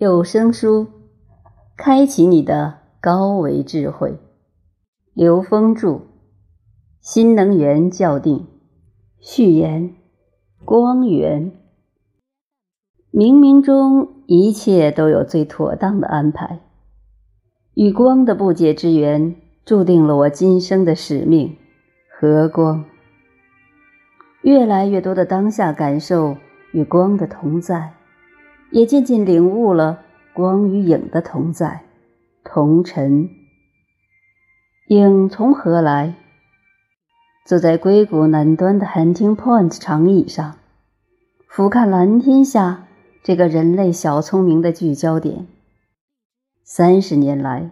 有声书，开启你的高维智慧。刘峰著，新能源校定。序言：光源。冥冥中一切都有最妥当的安排。与光的不解之缘，注定了我今生的使命。和光。越来越多的当下感受与光的同在。也渐渐领悟了光与影的同在、同尘。影从何来？坐在硅谷南端的 Hunting Point 长椅上，俯瞰蓝天下这个人类小聪明的聚焦点。三十年来，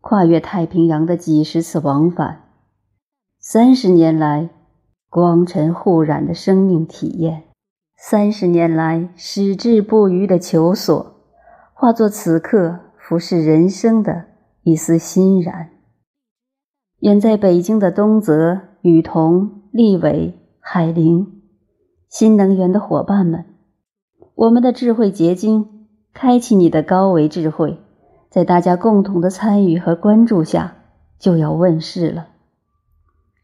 跨越太平洋的几十次往返；三十年来，光尘互染的生命体验。三十年来矢志不渝的求索，化作此刻俯视人生的一丝欣然。远在北京的东泽、雨桐、立伟、海玲，新能源的伙伴们，我们的智慧结晶，开启你的高维智慧，在大家共同的参与和关注下，就要问世了。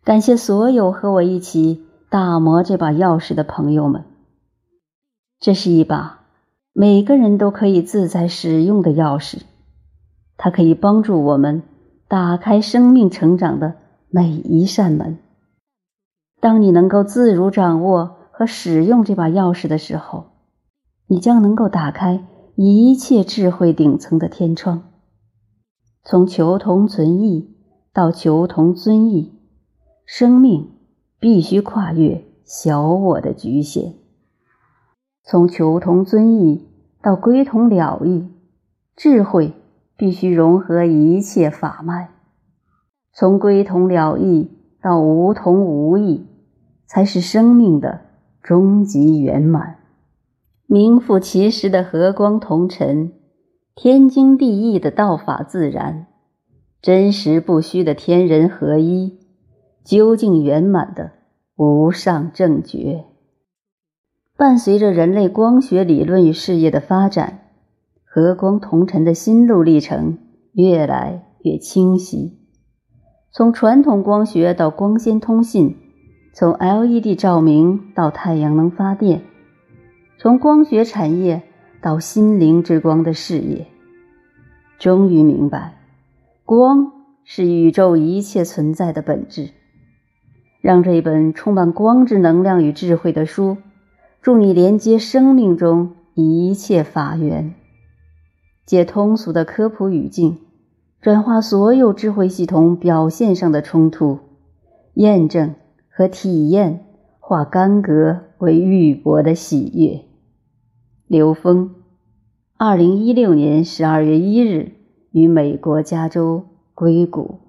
感谢所有和我一起打磨这把钥匙的朋友们。这是一把每个人都可以自在使用的钥匙，它可以帮助我们打开生命成长的每一扇门。当你能够自如掌握和使用这把钥匙的时候，你将能够打开一切智慧顶层的天窗。从求同存异到求同尊异，生命必须跨越小我的局限。从求同尊异到归同了义，智慧必须融合一切法脉；从归同了义到无同无异，才是生命的终极圆满。名副其实的和光同尘，天经地义的道法自然，真实不虚的天人合一，究竟圆满的无上正觉。伴随着人类光学理论与事业的发展，和光同尘的心路历程越来越清晰。从传统光学到光纤通信，从 LED 照明到太阳能发电，从光学产业到心灵之光的事业，终于明白，光是宇宙一切存在的本质。让这本充满光之能量与智慧的书。助你连接生命中一切法源，借通俗的科普语境，转化所有智慧系统表现上的冲突，验证和体验化干戈为玉帛的喜悦。刘峰，二零一六年十二月一日于美国加州硅谷。